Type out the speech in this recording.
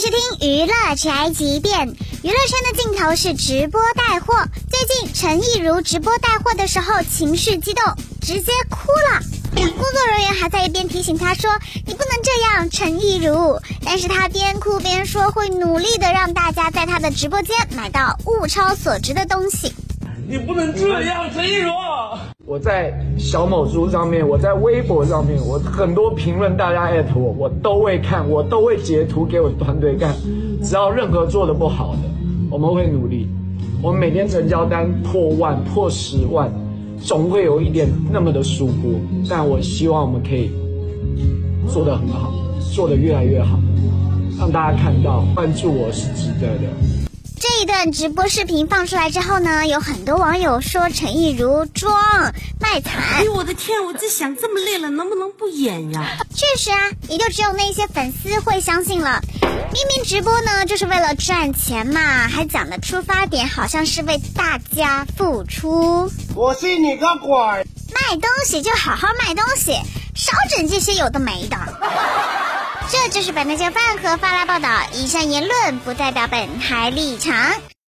收听娱乐宅急便。娱乐圈的尽头是直播带货。最近陈亦儒直播带货的时候，情绪激动，直接哭了。工作人员还在一边提醒他说：“你不能这样，陈亦儒。”但是他边哭边说会努力的让大家在他的直播间买到物超所值的东西。你不能这样，陈亦儒。我在小某书上面，我在微博上面，我很多评论，大家艾特我，我都会看，我都会截图给我团队看。只要任何做的不好的，我们会努力。我们每天成交单破万、破十万，总会有一点那么的疏忽，但我希望我们可以做得很好，做得越来越好，让大家看到关注我是值得的。这一段直播视频放出来之后呢，有很多网友说陈意如装卖惨。哎呦我的天！我在想，这么累了，能不能不演呀？确实啊，也就只有那些粉丝会相信了。明明直播呢就是为了赚钱嘛，还讲的出发点好像是为大家付出。我信你个鬼！卖东西就好好卖东西，少整这些有的没的。这就是本台饭和发来报道，以上言论不代表本台立场。